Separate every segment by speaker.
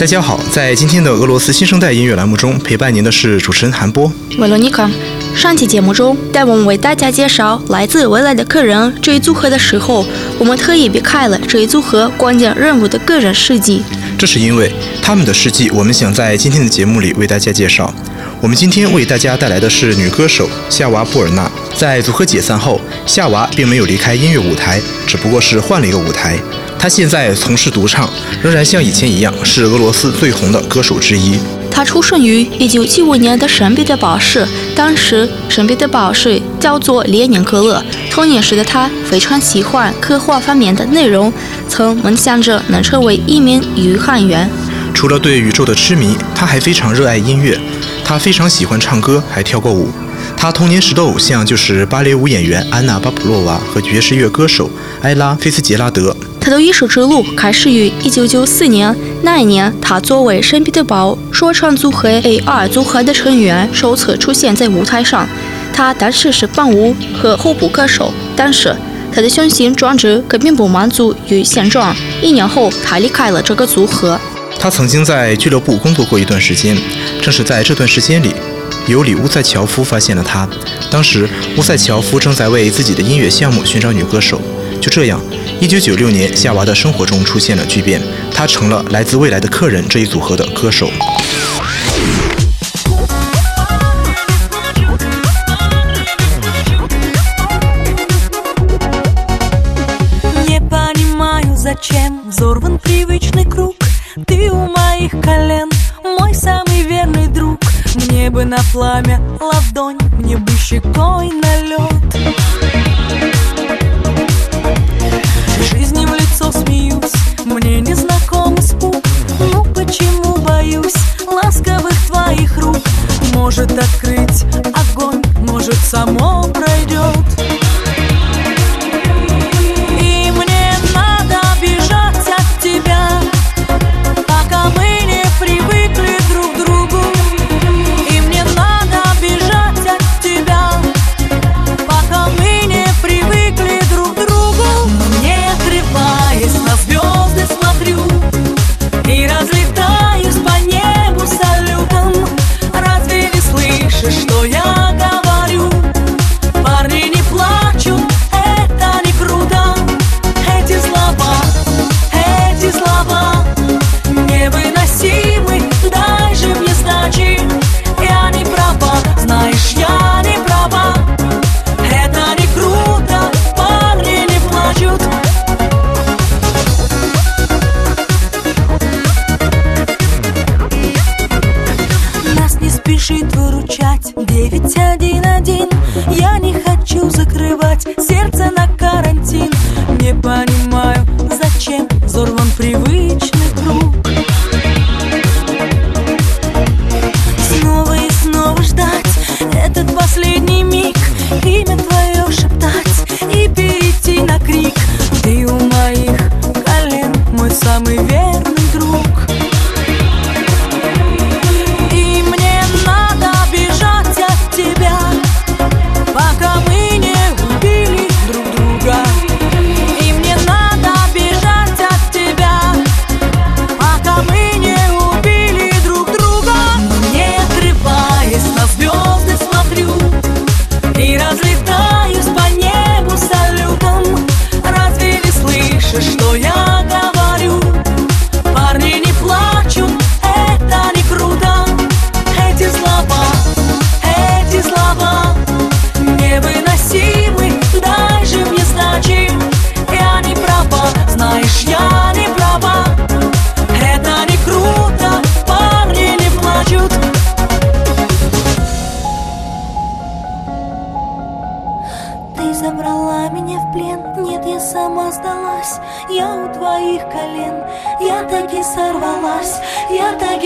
Speaker 1: 大家好，在今天的俄罗斯新生代音乐栏目中，陪伴您的是主持人韩波。
Speaker 2: 维罗妮卡。上期节目中，在我们为大家介绍来自未来的客人这一组合的时候，我们特意避开了这一组合关键人物的个人事迹。
Speaker 1: 这是因为他们的事迹，我们想在今天的节目里为大家介绍。我们今天为大家带来的是女歌手夏娃·布尔纳。在组合解散后，夏娃并没有离开音乐舞台，只不过是换了一个舞台。她现在从事独唱，仍然像以前一样是俄罗斯最红的歌手之一。
Speaker 2: 他出生于一九七五年的圣彼得堡市，当时圣彼得堡市叫做列宁格勒。童年时的他非常喜欢科幻方面的内容，曾梦想着能成为一名宇航员。
Speaker 1: 除了对宇宙的痴迷，他还非常热爱音乐。他非常喜欢唱歌，还跳过舞。他童年时的偶像就是芭蕾舞演员安娜·巴甫洛娃和爵士乐歌手埃拉·菲斯杰拉德。
Speaker 2: 他的艺术之路开始于1994年，那一年他作为圣彼得堡说唱组合 A2 组合的成员首次出现在舞台上。他当时是伴舞和后部歌手，但是他的雄心壮志根本不满足于现状。一年后，他离开了这个组合。
Speaker 1: 他曾经在俱乐部工作过一段时间，正是在这段时间里。尤里乌塞乔夫发现了他。当时，乌塞乔夫正在为自己的音乐项目寻找女歌手。就这样，1996年，夏娃的生活中出现了巨变，她成了来自未来的客人这一组合的歌手。
Speaker 3: бы на пламя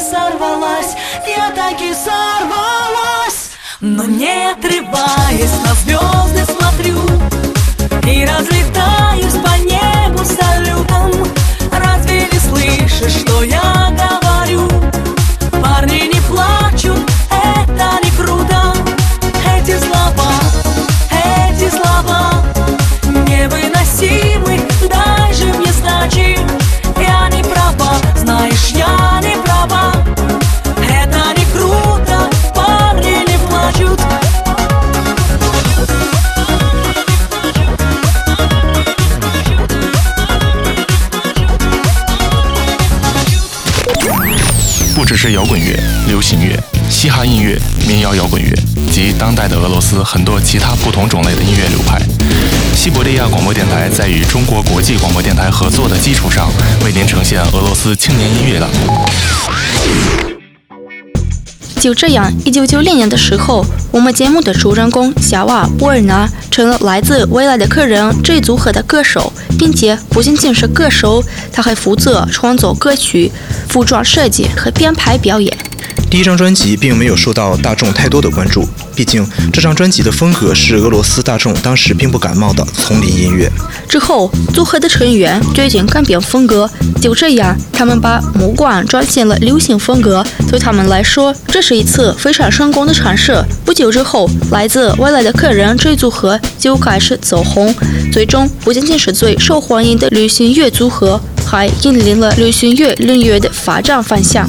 Speaker 3: Сорвалась Я таки сорвалась. Но не отрываясь на звезды смотрю И разлетаюсь по небу салютом. Разве не слышишь, что я
Speaker 4: 摇滚乐、流行乐、嘻哈音乐、民谣摇滚乐及当代的俄罗斯很多其他不同种类的音乐流派。西伯利亚广播电台在与中国国际广播电台合作的基础上，为您呈现俄罗斯青年音乐的。
Speaker 2: 就这样，一九九零年的时候，我们节目的主人公夏娃·波尔纳成了来自未来的客人这一组合的歌手，并且不仅仅是歌手，他还负责创作歌曲、服装设计和编排表演。
Speaker 1: 第一张专辑并没有受到大众太多的关注，毕竟这张专辑的风格是俄罗斯大众当时并不感冒的丛林音乐。
Speaker 2: 之后，组合的成员决定改变风格，就这样，他们把目光转向了流行风格。对他们来说，这是一次非常成功的尝试。不久之后，来自未来的客人这一组合就开始走红，最终不仅仅是最受欢迎的流行乐组合，还引领了流行乐领域的发展方向。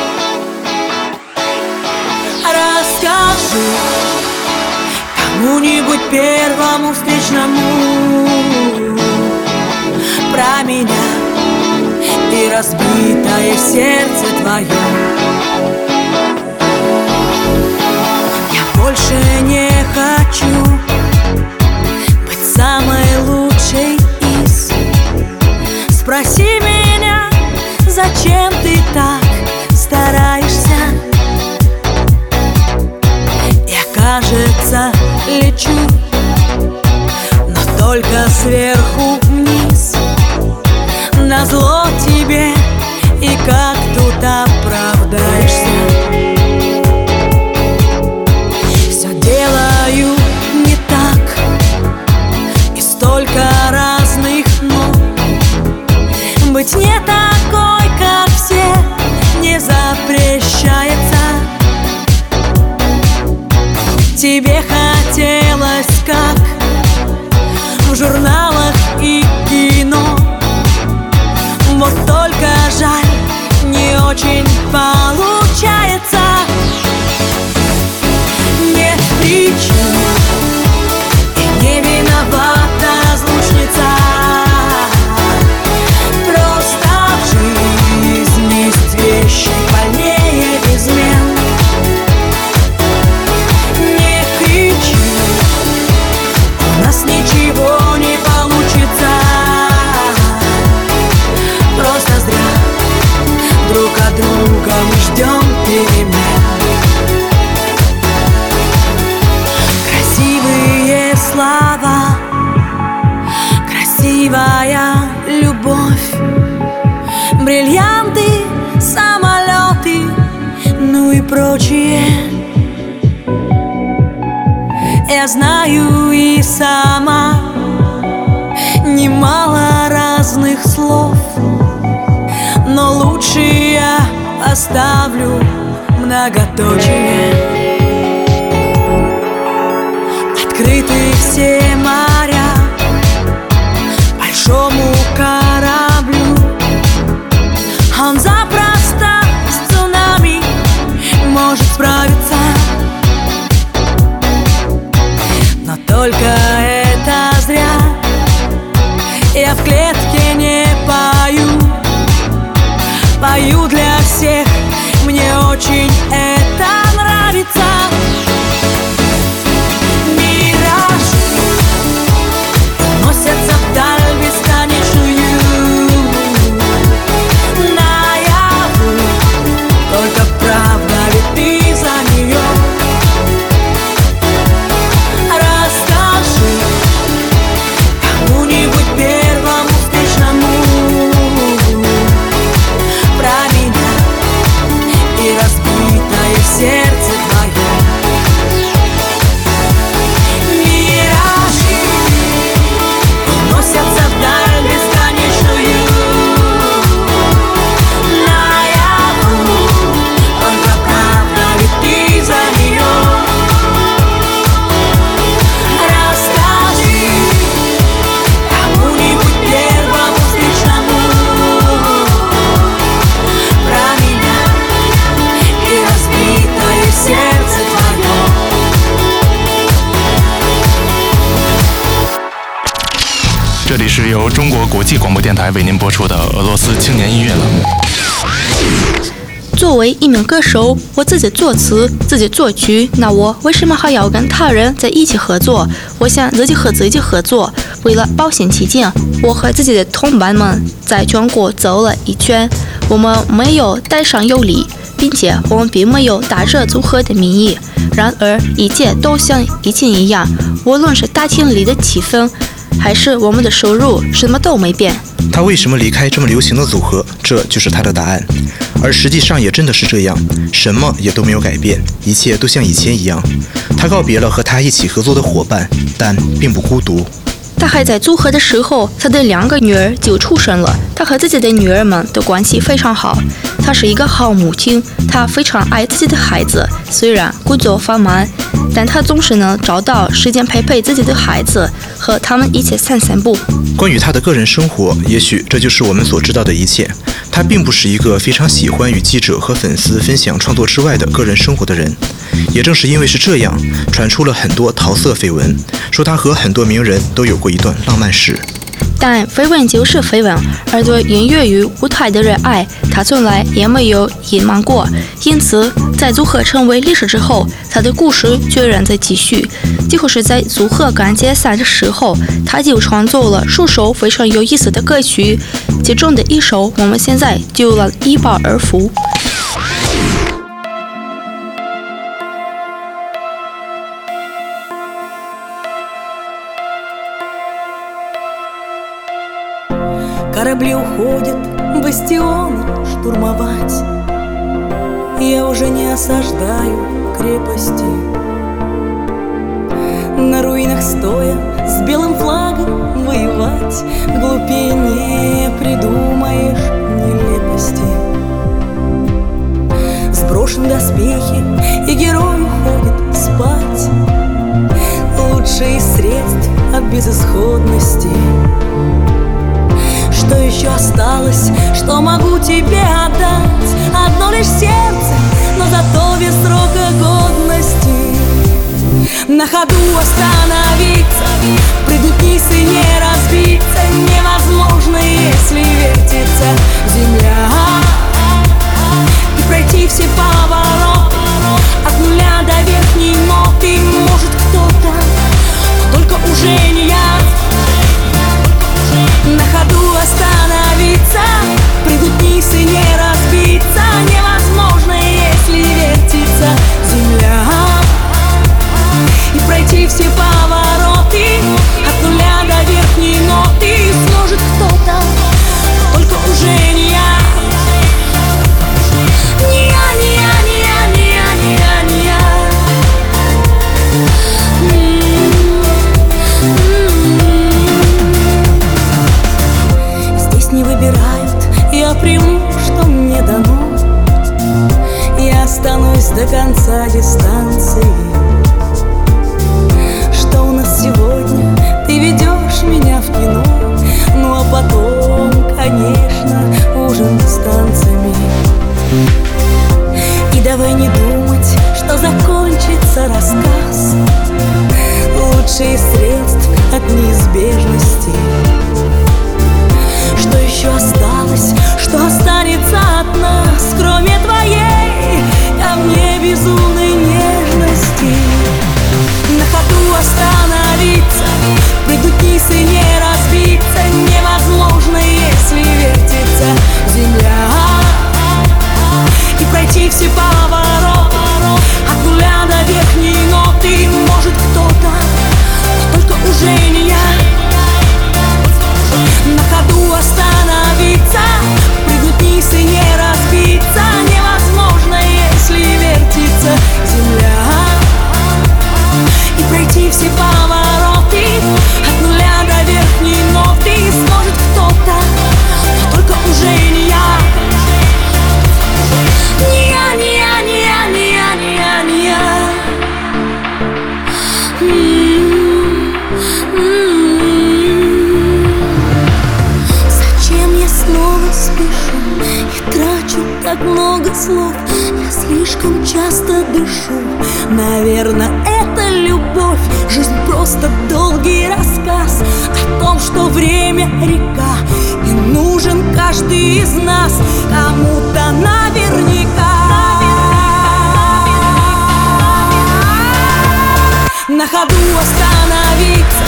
Speaker 3: Расскажи Кому-нибудь первому встречному. Про меня И разбитое сердце твое. Я больше не хочу быть самой лучшей из. Спроси меня, зачем ты лечу, но только сверху вниз. На зло тебе и как тут оправдаешься поставлю многоточие.
Speaker 4: 广播电台为您播出的俄罗斯青年音乐栏目。
Speaker 2: 作为一名歌手，我自己作词、自己作曲，那我为什么还要跟他人在一起合作？我想自己和自己合作。为了保险起见，我和自己的同伴们在全国走了一圈，我们没有带上有礼，并且我们并没有打着组合的名义。然而，一切都像以前一样，无论是大厅里的气氛。还是我们的收入什么都没变。
Speaker 1: 他为什么离开这么流行的组合？这就是他的答案。而实际上也真的是这样，什么也都没有改变，一切都像以前一样。他告别了和他一起合作的伙伴，但并不孤独。
Speaker 2: 他还在组合的时候，他的两个女儿就出生了。他和自己的女儿们的关系非常好。他是一个好母亲，他非常爱自己的孩子。虽然工作繁忙，但他总是能找到时间陪陪自己的孩子，和他们一起散散步。
Speaker 1: 关于他的个人生活，也许这就是我们所知道的一切。他并不是一个非常喜欢与记者和粉丝分享创作之外的个人生活的人。也正是因为是这样，传出了很多桃色绯闻，说他和很多名人都有过一段浪漫史。
Speaker 2: 但绯闻就是绯闻，而对音乐与舞台的热爱，他从来也没有隐瞒过。因此，在组合成为历史之后，他的故事居然在继续。几乎是在组合刚解散的时候，他就创作了数首非常有意思的歌曲，其中的一首我们现在就来一饱而福。
Speaker 3: Корабли уходят бастионы штурмовать. Я уже не осаждаю крепости. На руинах стоя с белым флагом воевать Глупее не придумаешь нелепости. Сброшены доспехи и герой уходит спать. Лучшие средств от безысходности что еще осталось, что могу тебе отдать. Одно лишь сердце, но зато без срока годности. На ходу остановиться, придут вниз и не разбиться. Невозможно, если вертится земля. И пройти все повороты от нуля до верхней ноты Может кто-то, только уже Не разбиться Невозможно, если вертится земля. И пройти все повороты много слов Я слишком часто дышу. Наверное, это любовь Жизнь просто
Speaker 5: долгий рассказ О том, что время река И нужен каждый из нас Кому-то наверняка. На ходу остановиться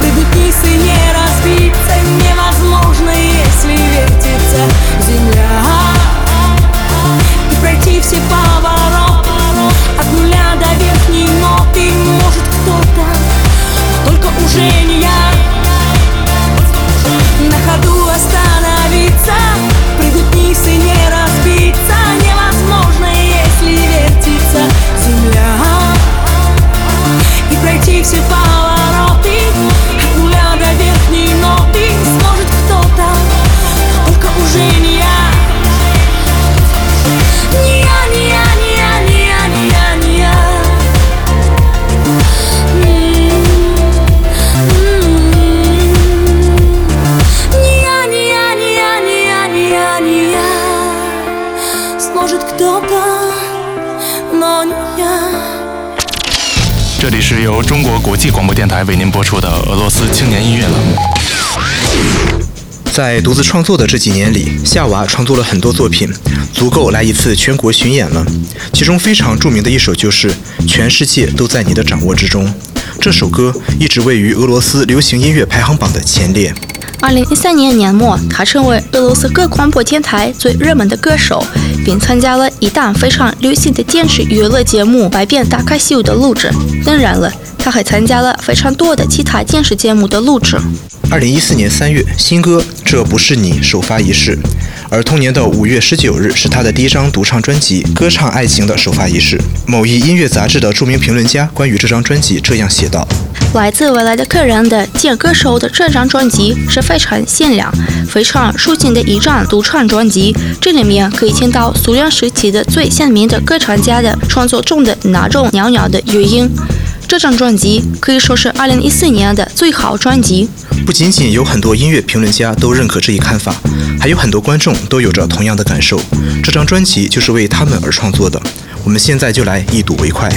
Speaker 5: Прыгнуть вниз и не разбиться Невозможно, если вертится земля
Speaker 4: отражение
Speaker 3: 在独自创作的这几年里，夏娃创作了很多作品，足够来一次全国巡演了。其中非常著名的一首就是《全世界都在你的掌握之中》。这首歌一直位于俄罗斯流行音乐排行榜的前列。
Speaker 2: 二零一三年年末，他成为俄罗斯各广播电台最热门的歌手，并参加了一档非常流行的电视娱乐节目《百变大咖秀》的录制。当然了，他还参加了非常多的其他电视节目的录制。
Speaker 3: 二零一四年三月，新歌《这不是你》首发仪式，而同年的五月十九日是他的第一张独唱专辑《歌唱爱情》的首发仪式。某一音乐杂志的著名评论家关于这张专辑这样写道：
Speaker 2: 来自未来的客人的见歌手的这张专辑是非常限量、非常抒情的一张独唱专辑。这里面可以听到苏联时期的最鲜明的歌唱家的创作中的那种袅袅的乐音。这张专辑可以说是2014年的最好专辑。
Speaker 3: 不仅仅有很多音乐评论家都认可这一看法，还有很多观众都有着同样的感受。这张专辑就是为他们而创作的。我们现在就来一睹为快。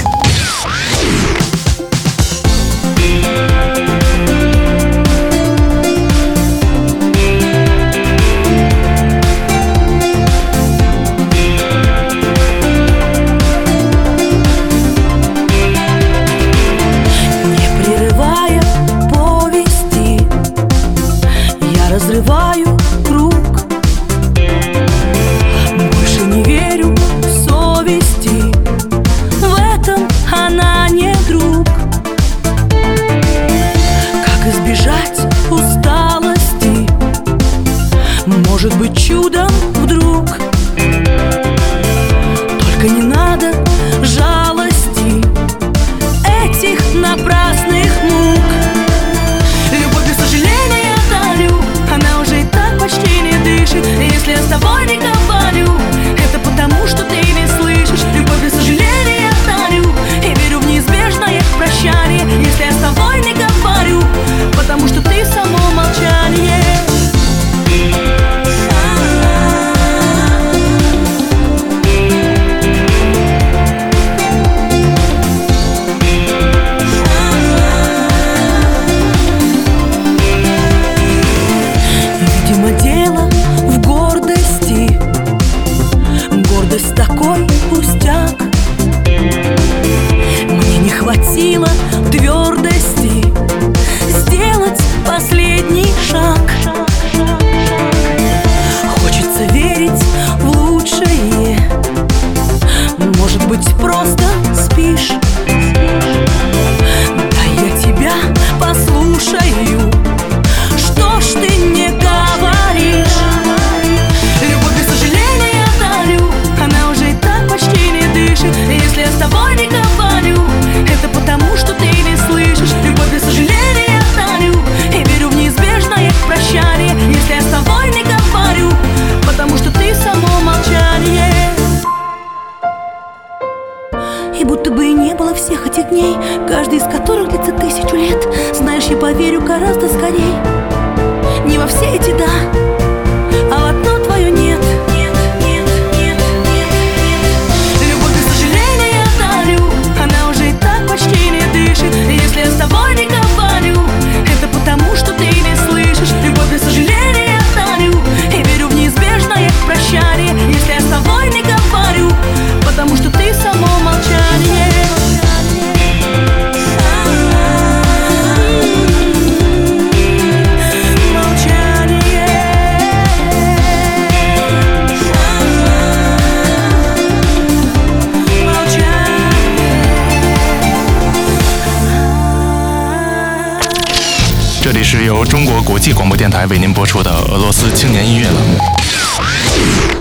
Speaker 4: 台为您播出的俄罗斯青年音乐栏目。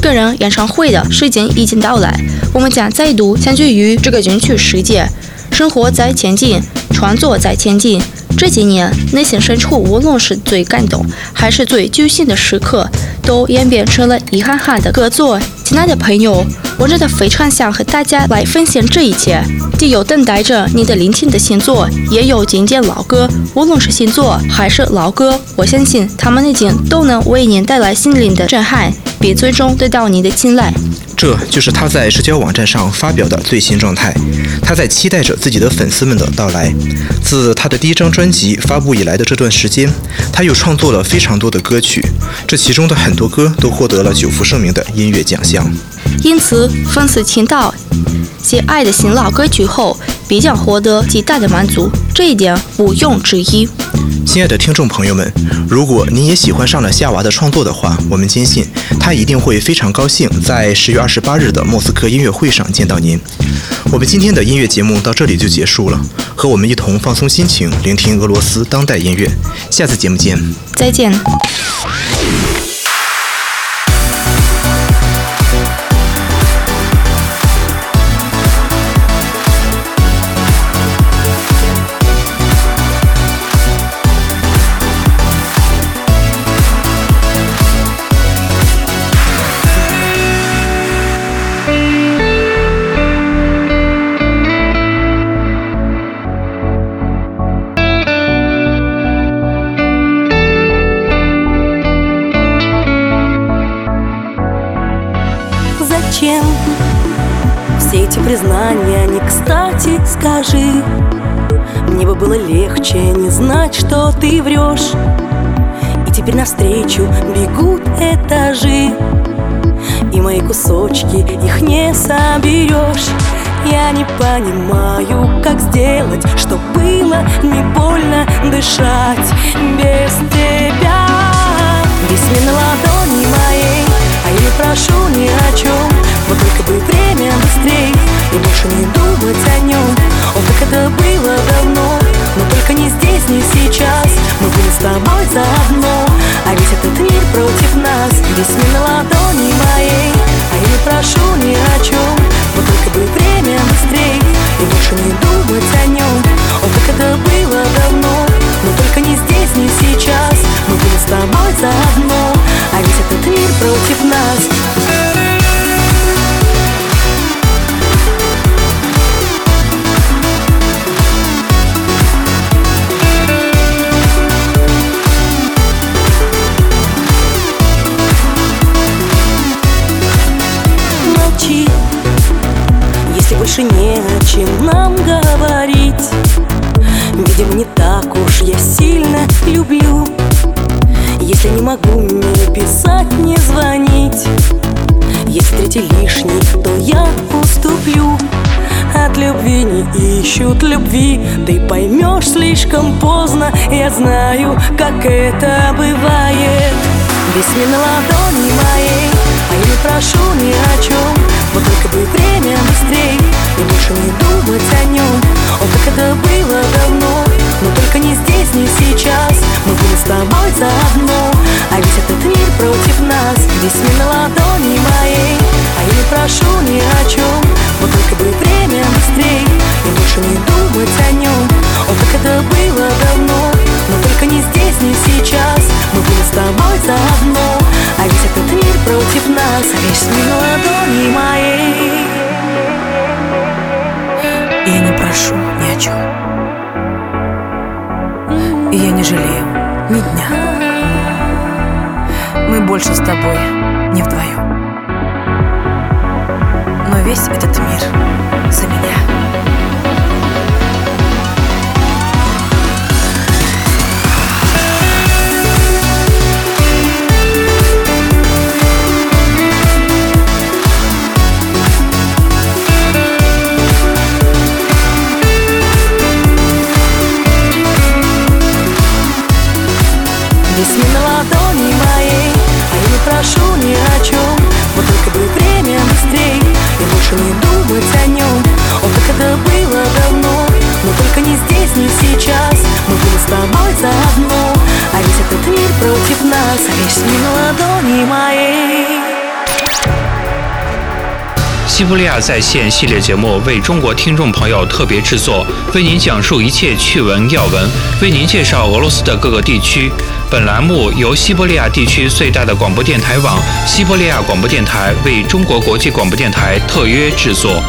Speaker 2: 个人演唱会的时间已经到来，我们将再度相聚于这个园区世界。生活在前进，创作在前进。这几年，内心深处无论是最感动，还是最揪心的时刻，都演变成了一行行的歌作。亲爱的朋友，我真的非常想和大家来分享这一切。既有等待着你的聆听的新作，也有经典老歌。无论是新作还是老歌，我相信他们已经都能为您带来心灵的震撼，并最终得到您的青睐。
Speaker 1: 这就是他在社交网站上发表的最新状态。他在期待着自己的粉丝们的到来。自他的第一张专辑发布以来的这段时间，他又创作了非常多的歌曲，这其中的很多歌都获得了久负盛名的音乐奖项。
Speaker 2: 因此，粉丝听到喜爱的新老歌曲后，必将获得极大的满足，这一点毋庸置疑。
Speaker 1: 亲爱的听众朋友们，如果您也喜欢上了夏娃的创作的话，我们坚信他一定会非常高兴在十月二十八日的莫斯科音乐会上见到您。我们今天的音乐节目到这里就结束了，和我们一同放松心情，聆听俄罗斯当代音乐。下次节目见，
Speaker 2: 再见。
Speaker 3: Врешь И теперь навстречу бегут этажи. И мои кусочки, их не соберешь. Я не понимаю, как сделать, чтоб было не больно дышать без тебя. Весь мир на ладони моей, а я не прошу ни о чем Вот только бы время быстрей И больше не думать о нем О, как это было давно. Но только не здесь, не сейчас. Мы были с тобой заодно А ведь этот мир против нас. Весь мир на ладони моей А я не прошу ни о чем Вот только бы время быстрей И больше не думать о нем О, как это было давно Но только не здесь, не сейчас. Мы были с тобой заодно А ведь этот мир против нас Я знаю, как это бывает. Весь мир на ладони моей А я не прошу ни о чем Вот только бы время быстрей И больше не думать о нем О, как это было давно прошу ни о чем Вот только бы время быстрей И больше не думать о нем Он так это было давно Но только не здесь, не сейчас. Мы были с тобой заодно А весь этот мир против нас.
Speaker 6: Вещи не
Speaker 3: на ладони моей.
Speaker 7: 西伯利亚在线系列节目为中国听众朋友特别制作，为您讲述一切趣闻要闻，为您介绍俄罗斯的各个地区。本栏目由西伯利亚地区最大的广播电台网——西伯利亚广播电台为中国国际广播电台特约制作。